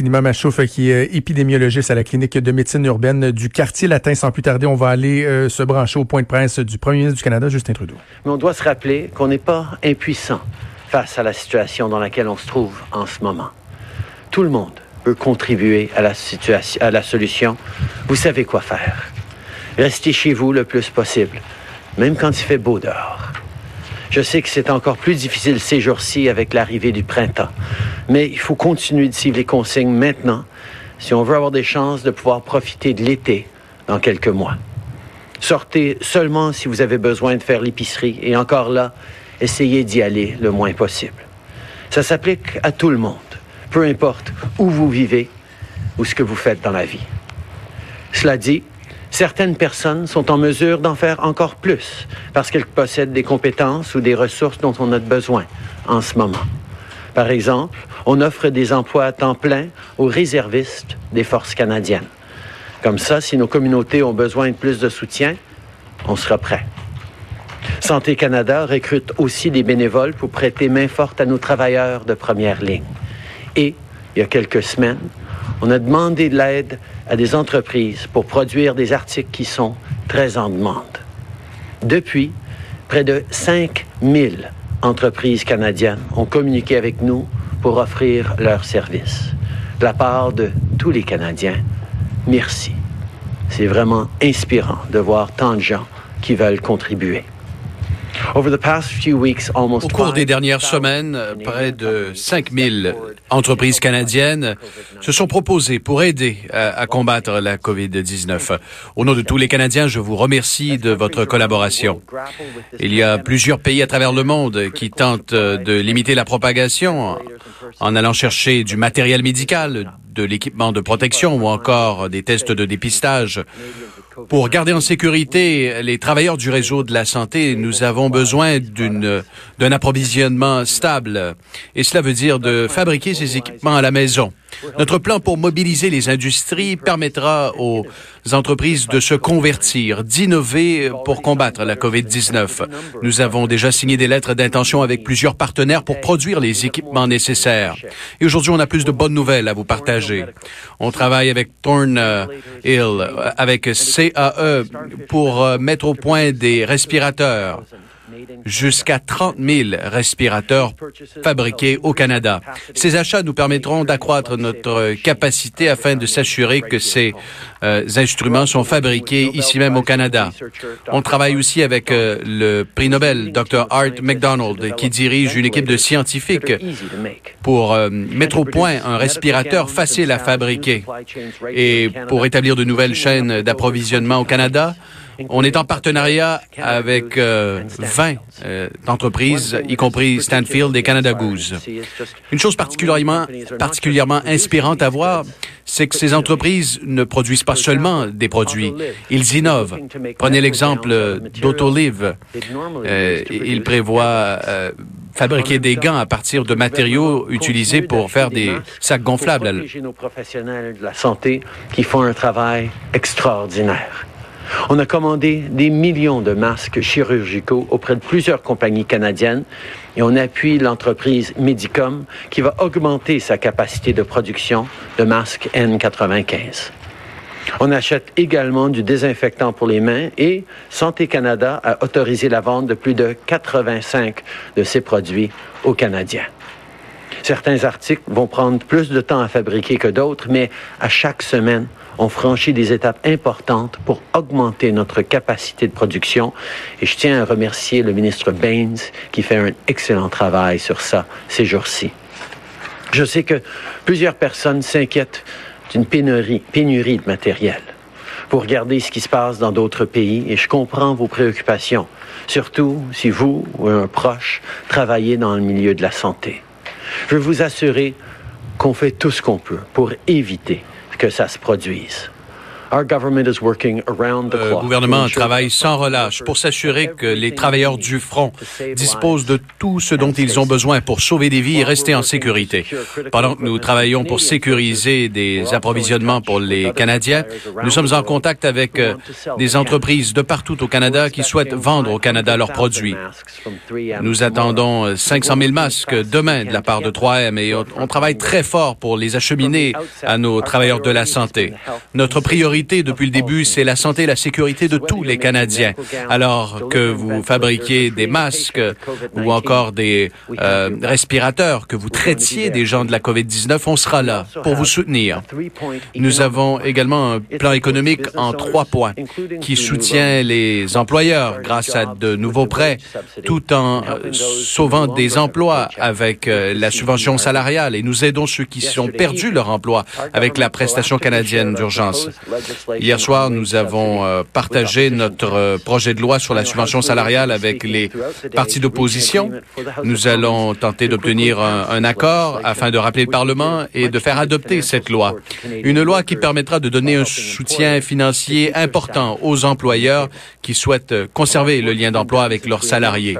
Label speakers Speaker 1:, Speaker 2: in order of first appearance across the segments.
Speaker 1: Sinima Machouf, qui est épidémiologiste à la clinique de médecine urbaine du quartier latin. Sans plus tarder, on va aller se brancher au point de presse du premier ministre du Canada, Justin Trudeau.
Speaker 2: Mais on doit se rappeler qu'on n'est pas impuissant face à la situation dans laquelle on se trouve en ce moment. Tout le monde peut contribuer à la, situation, à la solution. Vous savez quoi faire. Restez chez vous le plus possible, même quand il fait beau dehors. Je sais que c'est encore plus difficile ces jours-ci avec l'arrivée du printemps, mais il faut continuer de suivre les consignes maintenant si on veut avoir des chances de pouvoir profiter de l'été dans quelques mois. Sortez seulement si vous avez besoin de faire l'épicerie et encore là, essayez d'y aller le moins possible. Ça s'applique à tout le monde, peu importe où vous vivez ou ce que vous faites dans la vie. Cela dit, certaines personnes sont en mesure d'en faire encore plus parce qu'elles possèdent des compétences ou des ressources dont on a besoin en ce moment. Par exemple, on offre des emplois à temps plein aux réservistes des forces canadiennes. Comme ça, si nos communautés ont besoin de plus de soutien, on sera prêt. Santé Canada recrute aussi des bénévoles pour prêter main forte à nos travailleurs de première ligne. Et, il y a quelques semaines, on a demandé de l'aide à des entreprises pour produire des articles qui sont très en demande. Depuis, près de 5000 entreprises canadiennes ont communiqué avec nous pour offrir leurs services. De la part de tous les Canadiens, merci. C'est vraiment inspirant de voir tant de gens qui veulent contribuer.
Speaker 3: Au cours des dernières semaines, près de 5000 entreprises canadiennes se sont proposées pour aider à, combattre la COVID-19. Au nom de tous les Canadiens, je vous remercie de votre collaboration. Il y a plusieurs pays à travers le monde qui tentent de limiter la propagation en allant chercher du matériel médical, de l'équipement de protection ou encore des tests de dépistage. Pour garder en sécurité les travailleurs du réseau de la santé, nous avons besoin d'une, d'un approvisionnement stable. Et cela veut dire de fabriquer ces équipements à la maison. Notre plan pour mobiliser les industries permettra aux entreprises de se convertir, d'innover pour combattre la COVID-19. Nous avons déjà signé des lettres d'intention avec plusieurs partenaires pour produire les équipements nécessaires. Et aujourd'hui, on a plus de bonnes nouvelles à vous partager. On travaille avec Thornhill, avec CAE pour euh, mettre au point des respirateurs jusqu'à 30 000 respirateurs fabriqués au Canada. Ces achats nous permettront d'accroître notre capacité afin de s'assurer que ces euh, instruments sont fabriqués ici même au Canada. On travaille aussi avec euh, le prix Nobel, Dr. Art McDonald, qui dirige une équipe de scientifiques pour euh, mettre au point un respirateur facile à fabriquer. Et pour établir de nouvelles chaînes d'approvisionnement au Canada, on est en partenariat avec 20 euh, euh, entreprises, y compris Stanfield et Canada Goose. Une chose particulièrement, particulièrement inspirante à voir, c'est que ces entreprises ne produisent pas seulement des produits, ils innovent. Prenez l'exemple d'Autolive. Euh, ils prévoient fabriquer des gants à partir de matériaux utilisés pour faire des sacs gonflables.
Speaker 2: nos professionnels de la santé qui font un travail extraordinaire. On a commandé des millions de masques chirurgicaux auprès de plusieurs compagnies canadiennes et on appuie l'entreprise Medicom qui va augmenter sa capacité de production de masques N95. On achète également du désinfectant pour les mains et Santé Canada a autorisé la vente de plus de 85 de ces produits aux Canadiens. Certains articles vont prendre plus de temps à fabriquer que d'autres, mais à chaque semaine, on franchit des étapes importantes pour augmenter notre capacité de production. Et je tiens à remercier le ministre Baines qui fait un excellent travail sur ça ces jours-ci. Je sais que plusieurs personnes s'inquiètent d'une pénurie, pénurie de matériel. Pour regarder ce qui se passe dans d'autres pays et je comprends vos préoccupations, surtout si vous ou un proche travaillez dans le milieu de la santé. Je veux vous assurer qu'on fait tout ce qu'on peut pour éviter que ça se produise.
Speaker 3: Le gouvernement travaille sans relâche pour s'assurer que les travailleurs du front disposent de tout ce dont ils ont besoin pour sauver des vies et rester en sécurité. Pendant que nous travaillons pour sécuriser des approvisionnements pour les Canadiens, nous sommes en contact avec euh, des entreprises de partout au Canada qui souhaitent vendre au Canada leurs produits. Nous attendons 500 000 masques demain de la part de 3M et on travaille très fort pour les acheminer à nos travailleurs de la santé. Notre priorité depuis le début, c'est la santé et la sécurité de tous les Canadiens. Alors que vous fabriquiez des masques ou encore des euh, respirateurs, que vous traitiez des gens de la COVID-19, on sera là pour vous soutenir. Nous avons également un plan économique en trois points qui soutient les employeurs grâce à de nouveaux prêts tout en euh, sauvant des emplois avec euh, la subvention salariale et nous aidons ceux qui ont perdu leur emploi avec la prestation canadienne d'urgence. Hier soir, nous avons euh, partagé notre projet de loi sur la subvention salariale avec les partis d'opposition. Nous allons tenter d'obtenir un, un accord afin de rappeler le Parlement et de faire adopter cette loi. Une loi qui permettra de donner un soutien financier important aux employeurs qui souhaitent conserver le lien d'emploi avec leurs salariés.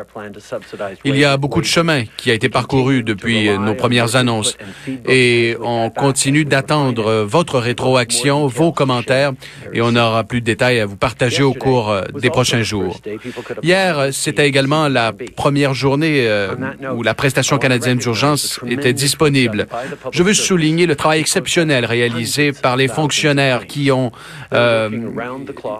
Speaker 3: Il y a beaucoup de chemin qui a été parcouru depuis nos premières annonces et on continue d'attendre votre rétroaction, vos commentaires et on aura plus de détails à vous partager au cours euh, des prochains jours. Hier, c'était également la première journée euh, où la prestation canadienne d'urgence était disponible. Je veux souligner le travail exceptionnel réalisé par les fonctionnaires qui ont euh,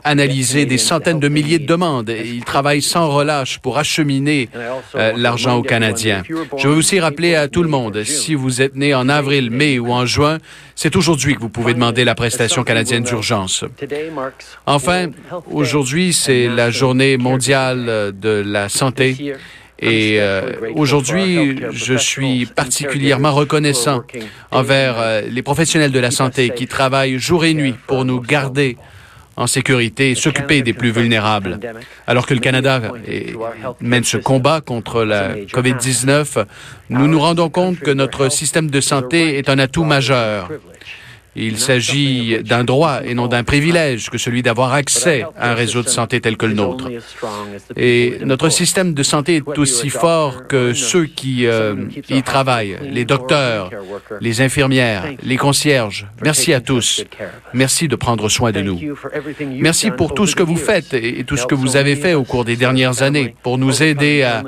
Speaker 3: analysé des centaines de milliers de demandes. Ils travaillent sans relâche pour acheminer euh, l'argent aux Canadiens. Je veux aussi rappeler à tout le monde, si vous êtes né en avril, mai ou en juin, c'est aujourd'hui que vous pouvez demander la prestation canadienne d'urgence. Enfin, aujourd'hui, c'est la journée mondiale de la santé. Et euh, aujourd'hui, je suis particulièrement reconnaissant envers euh, les professionnels de la santé qui travaillent jour et nuit pour nous garder en sécurité et s'occuper des plus vulnérables. Alors que le Canada mène ce combat contre la COVID-19, nous nous rendons compte que notre système de santé est un atout majeur. Il s'agit d'un droit et non d'un privilège que celui d'avoir accès à un réseau de santé tel que le nôtre. Et notre système de santé est aussi fort que ceux qui euh, y travaillent, les docteurs, les infirmières, les concierges. Merci à tous. Merci de prendre soin de nous. Merci pour tout ce que vous faites et tout ce que vous avez fait au cours des dernières années pour nous aider à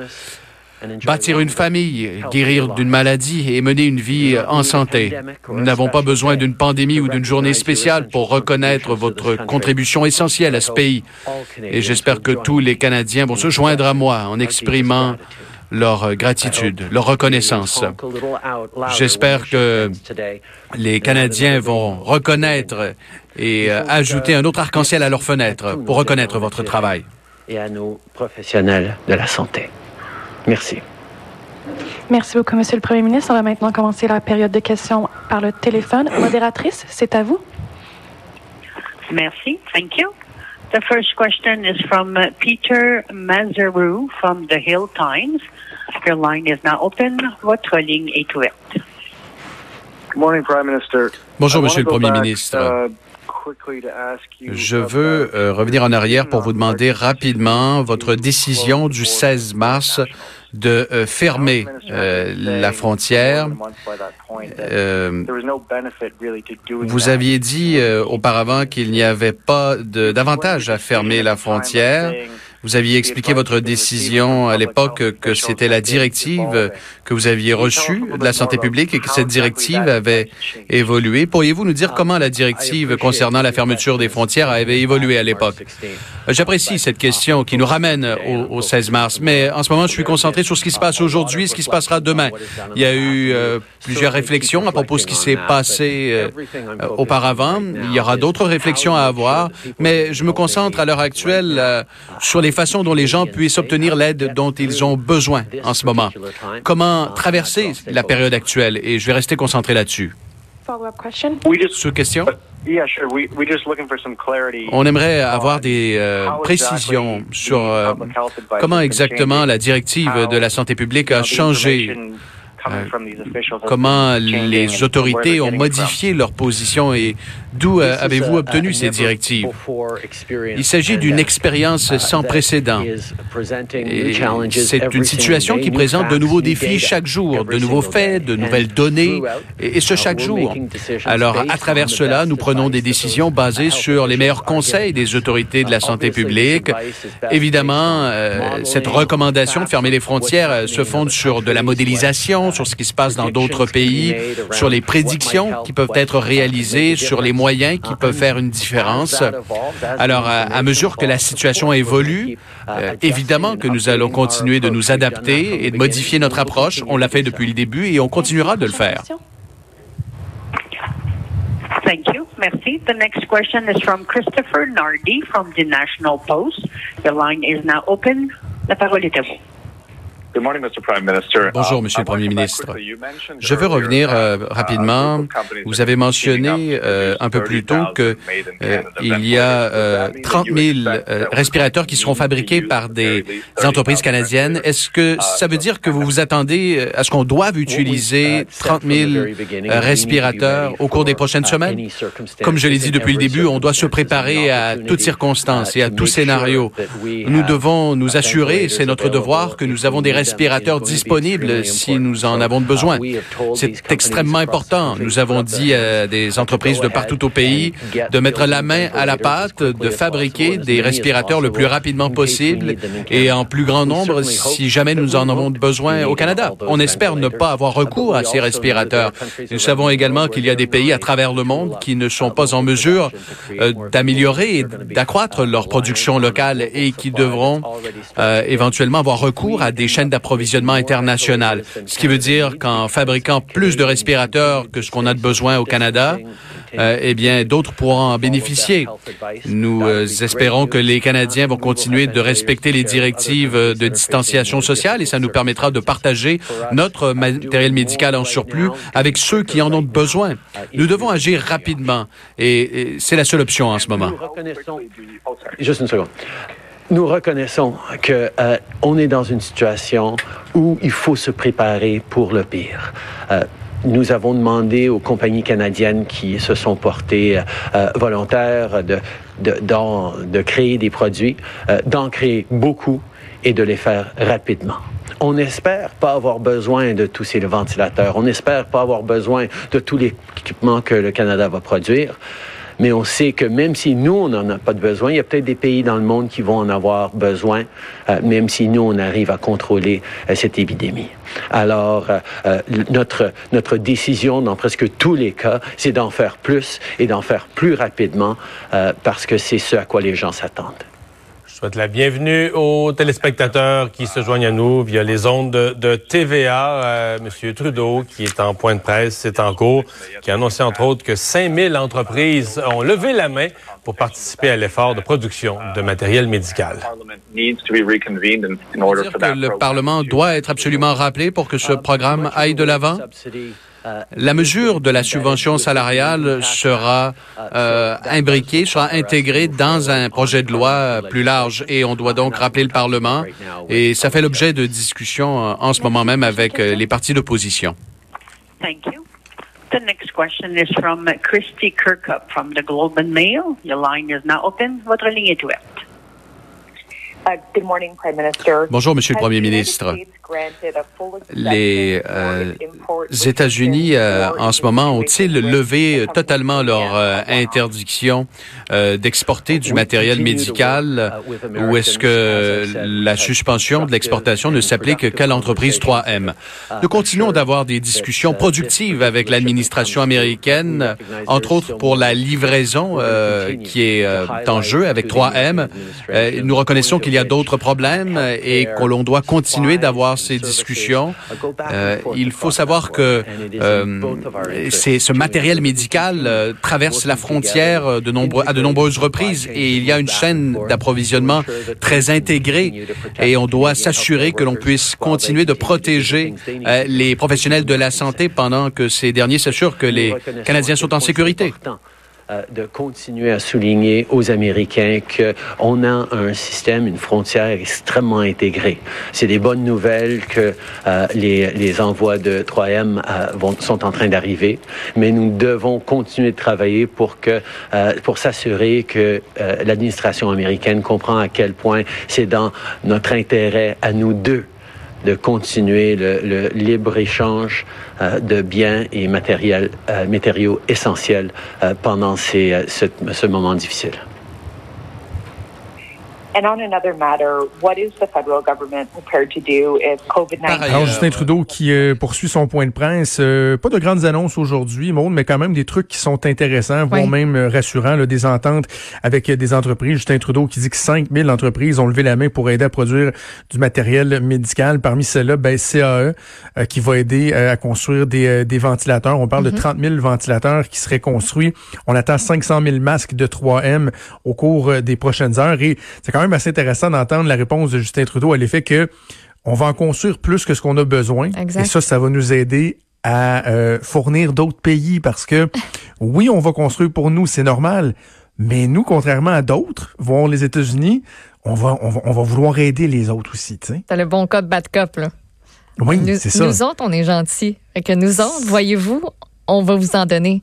Speaker 3: bâtir une famille, guérir d'une maladie et mener une vie en santé. Nous n'avons pas besoin d'une pandémie ou d'une journée spéciale pour reconnaître votre contribution essentielle à ce pays. Et j'espère que tous les Canadiens vont se joindre à moi en exprimant leur gratitude, leur reconnaissance. J'espère que les Canadiens vont reconnaître et euh, ajouter un autre arc-en-ciel à leurs fenêtres pour reconnaître votre travail.
Speaker 2: Et à nos professionnels de la santé. Merci.
Speaker 4: Merci beaucoup, Monsieur le Premier ministre. On va maintenant commencer la période de questions par le téléphone. Modératrice, c'est à vous.
Speaker 5: Merci. Thank you. The first question is from Peter Mazaru from the Hill Times. Your line is now open. Votre ligne est ouverte.
Speaker 6: Good morning, Prime Minister.
Speaker 3: Bonjour, Monsieur le Premier ministre.
Speaker 6: Uh,
Speaker 3: Je veux euh, revenir en arrière pour vous demander rapidement votre décision du 16 mars de euh, fermer euh, la frontière. Vous aviez dit auparavant qu'il n'y avait pas d'avantage à fermer la frontière. Vous aviez expliqué votre décision à l'époque que c'était la directive que vous aviez reçue de la santé publique et que cette directive avait évolué. Pourriez-vous nous dire comment la directive concernant la fermeture des frontières avait évolué à l'époque? J'apprécie cette question qui nous ramène au, 16 mars, mais en ce moment, je suis concentré sur ce qui se passe aujourd'hui, ce qui se passera demain. Il y a eu euh, plusieurs réflexions à propos de ce qui s'est passé euh, auparavant. Il y aura d'autres réflexions à avoir, mais je me concentre à l'heure actuelle euh, sur les façons dont les gens puissent obtenir l'aide dont ils ont besoin en ce moment. Comment traverser la période actuelle? Et je vais rester concentré là-dessus. Sous question? On aimerait avoir des euh, précisions sur euh, comment exactement la directive de la santé publique a changé comment les autorités ont modifié leur position et d'où avez-vous obtenu ces directives? Il s'agit d'une expérience sans précédent. C'est une situation qui présente de nouveaux défis chaque jour, de nouveaux faits, de nouvelles données, et, ce chaque jour. Alors, à travers cela, nous prenons des décisions basées sur les meilleurs conseils des autorités de la santé publique. Évidemment, euh, cette recommandation de fermer les frontières euh, se fonde sur de la modélisation, sur ce qui se passe dans d'autres pays, sur les prédictions qui peuvent être réalisées, sur les moyens qui peuvent faire une différence. Alors, à, mesure que la situation évolue, euh, évidemment que nous allons continuer de nous adapter et de modifier notre approche. On l'a fait depuis le début et on continuera de le faire.
Speaker 5: Thank. Merci. The next question is from Christopher Nardi from the National Post. The line is now open. La parole est à vous.
Speaker 3: Bonjour,
Speaker 6: um,
Speaker 3: Monsieur le Premier ministre. Je veux revenir euh, uh, rapidement. Vous avez mentionné euh, un peu plus tôt que euh, il y a 30 000 respirateurs qui seront fabriqués par des entreprises canadiennes. Est-ce que ça veut dire que vous vous attendez à ce qu'on doive utiliser 30 000 respirateurs au cours des prochaines semaines? Comme je l'ai dit depuis le début, on doit se préparer à toutes circonstances et à tout scénario. Nous devons nous assurer, c'est notre devoir, que nous avons des respirateurs disponibles si nous en avons besoin. C'est extrêmement important. Nous avons dit à des entreprises de partout au pays de mettre la main à la pâte, de fabriquer des respirateurs le plus rapidement possible et en plus grand nombre si jamais nous en avons besoin au Canada. On espère ne pas avoir recours à ces respirateurs. Nous savons également qu'il y a des pays à travers le monde qui ne sont pas en mesure euh, d'améliorer et d'accroître leur production locale et qui devront euh, éventuellement avoir recours à des chaînes d'approvisionnement international. Ce qui veut dire qu'en fabriquant plus de respirateurs que ce qu'on a de besoin au Canada, euh, eh bien, d'autres pourront en bénéficier. Nous euh, espérons que les Canadiens vont continuer de respecter les directives de distanciation sociale et ça nous permettra de partager notre matériel médical en surplus avec ceux qui en ont besoin. Nous devons agir rapidement et, c'est la seule option en ce moment.
Speaker 2: Juste une seconde nous reconnaissons que euh, on est dans une situation où il faut se préparer pour le pire. Euh, nous avons demandé aux compagnies canadiennes qui se sont portées euh, volontaires de, de, de, créer des produits, d'en créer beaucoup et de les faire rapidement. On n'espère pas avoir besoin de tous ces ventilateurs. On n'espère pas avoir besoin de tous les équipements que le Canada va produire mais on sait que même si nous, on n'en a pas de besoin, il y a peut-être des pays dans le monde qui vont en avoir besoin, euh, même si nous, on arrive à contrôler euh, cette épidémie. Alors, euh, notre, notre décision dans presque tous les cas, c'est d'en faire plus et d'en faire plus rapidement parce que c'est ce à quoi les gens s'attendent
Speaker 7: souhaite la bienvenue aux téléspectateurs qui se joignent à nous via les ondes de, TVA. Euh, Monsieur Trudeau, qui est en point de presse, c'est en cours, qui a annoncé entre autres que 5000 entreprises ont levé la main pour participer à l'effort de production de matériel médical.
Speaker 3: le Parlement doit être absolument rappelé pour que ce programme aille de l'avant? La mesure de la subvention salariale sera euh, imbriquée, sera intégrée dans un projet de loi plus large et on doit donc rappeler le Parlement et ça fait l'objet de discussions euh, en ce moment même avec euh, les partis d'opposition.
Speaker 5: Thank you. The next question is from Christy Kirkup from the Globe and Mail. Your line is now open. Votre ligne est ouverte.
Speaker 8: Uh,
Speaker 3: Bonjour, Monsieur le Premier ministre. Les euh, États-Unis, euh, en ce moment, ont-ils levé totalement leur euh, interdiction d'exporter du matériel médical ou est-ce que la suspension de l'exportation ne s'applique qu'à l'entreprise 3M? Nous continuons d'avoir des discussions productives avec l'administration américaine, entre autres pour la livraison qui est en jeu avec 3M. nous reconnaissons qu'il il y a d'autres problèmes et que l'on doit continuer d'avoir ces discussions. Euh, il faut savoir que euh, ce matériel médical euh, traverse la frontière à de nombreuses reprises et il y a une chaîne d'approvisionnement très intégrée et on doit s'assurer que l'on puisse continuer de protéger les professionnels de la santé pendant que ces derniers s'assurent que les Canadiens sont en sécurité.
Speaker 2: Euh, de continuer à souligner aux Américains qu'on a un système, une frontière extrêmement intégrée. C'est des bonnes nouvelles que euh, les, les, envois de 3M euh, sont en train d'arriver, mais nous devons continuer de travailler pour que pour s'assurer que l'administration américaine comprend à quel point c'est dans notre intérêt à nous deux de continuer le, libre-échange euh, de biens et matériels, euh, matériaux essentiels euh, pendant ces, ce moment difficile.
Speaker 1: And on another matter, what is the federal government prepared to do if COVID-19... Alors, Justin Trudeau qui euh, poursuit son point de presse. Euh, pas de grandes annonces aujourd'hui, Maud, mais quand même des trucs qui sont intéressants, voire même euh, rassurants, là, des ententes avec des entreprises. Justin Trudeau qui dit que 5000 entreprises ont levé la main pour aider à produire du matériel médical. Parmi celles-là, ben, CAE, qui va aider à construire des, des, ventilateurs. On parle de 30 mhm. 000 ventilateurs qui seraient construits. On attend 500 000 masques de 3M au cours des prochaines heures. Et c'est quand même assez intéressant d'entendre la réponse de Justin Trudeau à l'effet que on va en construire plus que ce qu'on a besoin. Et ça, ça va nous aider à euh, fournir d'autres pays parce que oui, on va construire pour nous, c'est normal. Mais nous, contrairement à d'autres, voire les États-Unis, on va, on va, vouloir aider les autres aussi.
Speaker 9: T'as le bon code bad cop, là.
Speaker 1: Oui, c'est ça.
Speaker 9: Nous autres, on est gentils. Et que nous autres, voyez-vous, on va vous en donner.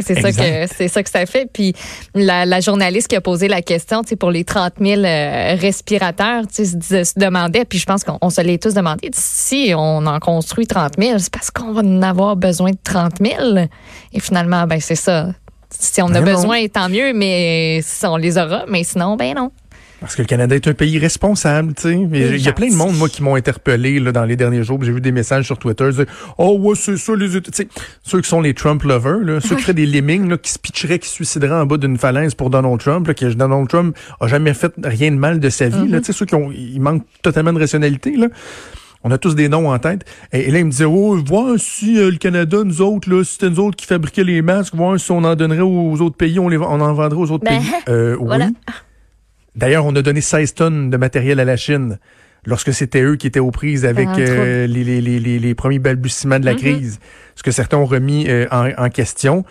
Speaker 9: C'est ça que c'est ça que ça fait. Puis la, journaliste qui a posé la question, tu pour les 30 000 euh, respirateurs, tu sais, se, demandait, puis je pense qu'on se l'est tous demandé, si on en construit 30 000, c'est parce qu'on va en avoir besoin de 30 000. Et finalement, ben c'est ça. Si on a ben besoin, tant mieux, mais on les aura. Mais sinon, ben non.
Speaker 1: Parce que le Canada est un pays responsable, tu sais. Il y a plein de monde, moi, qui m'ont interpellé là, dans les derniers jours. J'ai vu des messages sur Twitter. Disaient, oh ouais, c'est ça, les sais, ceux qui sont les Trump lovers, là, ceux qui feraient des lemmings, là, qui se pitcheraient, qui se suicideraient en bas d'une falaise pour Donald Trump, là, que Donald Trump a jamais fait rien de mal de sa vie. là, mm-hmm. tu sais, ceux qui ont, ils manquent totalement de rationalité. Là. On a tous des noms en tête. Et, là, il me disait, oh, voir si euh, le Canada, nous autres, là, si c'était nous autres qui fabriquaient les masques, voir si on en donnerait aux autres pays, on, les, on en vendrait aux autres ben, pays. Euh, Oui. D'ailleurs, on a donné 16 tonnes de matériel à la Chine lorsque c'était eux qui étaient aux prises avec euh, les, les, les, les, premiers balbutiements de la mm-hmm. crise, ce que certains ont remis euh, en, en, question.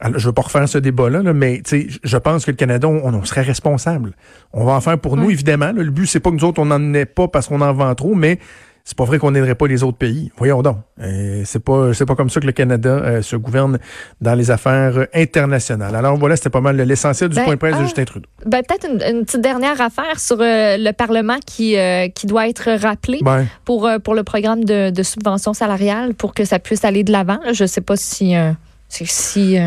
Speaker 1: Alors, je veux pas refaire ce débat-là, là, mais je pense que le Canada, on, serait responsable. On va en faire pour nous, évidemment. le but, c'est pas que nous autres, on n'en ait pas parce qu'on en vend trop, mais c'est pas vrai qu'on n'aiderait pas les autres pays. Voyons donc. Euh, c'est pas c'est pas comme ça que le Canada euh, se gouverne dans les affaires internationales. Alors voilà, c'était pas mal l'essentiel du ben, point de presse de ah, Justin Trudeau.
Speaker 9: Ben, peut-être une, petite dernière affaire sur euh, le Parlement qui qui doit être rappelé pour pour le programme de, de, subvention salariale pour que ça puisse aller de l'avant. Je sais pas si si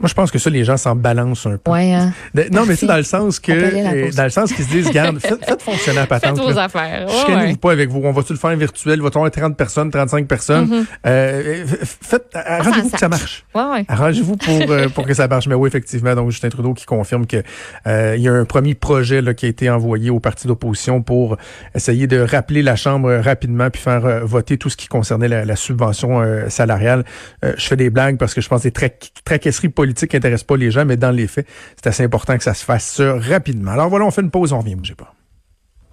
Speaker 1: moi, je pense que ça, les gens s'en balancent un peu.
Speaker 9: Ouais, hein.
Speaker 1: Non, mais c'est dans le sens que, euh, dans le sens qu'ils se disent, garde, faites, fonctionner la patente.
Speaker 9: Faites vos affaires.
Speaker 1: Ouais, pas avec vous. On va-tu le faire virtuel? Avoir 30 personnes, 35 personnes? Mm-hmm. euh, faites, arrangez-vous que ça marche.
Speaker 9: Ouais, ouais.
Speaker 1: Arrangez-vous pour, euh, pour que ça marche. Mais oui, effectivement, donc Justin Trudeau qui confirme que euh, il y a un premier projet là, qui a été envoyé au parti d'opposition pour essayer de rappeler la Chambre rapidement puis faire voter tout ce qui concernait la, la subvention salariale. je fais des blagues parce que je pense que des tra traquesseries politiques politique n'intéresse pas les gens, mais dans les faits, c'est assez important que ça se fasse rapidement. Alors voilà, on fait une pause, on revient, bougez pas.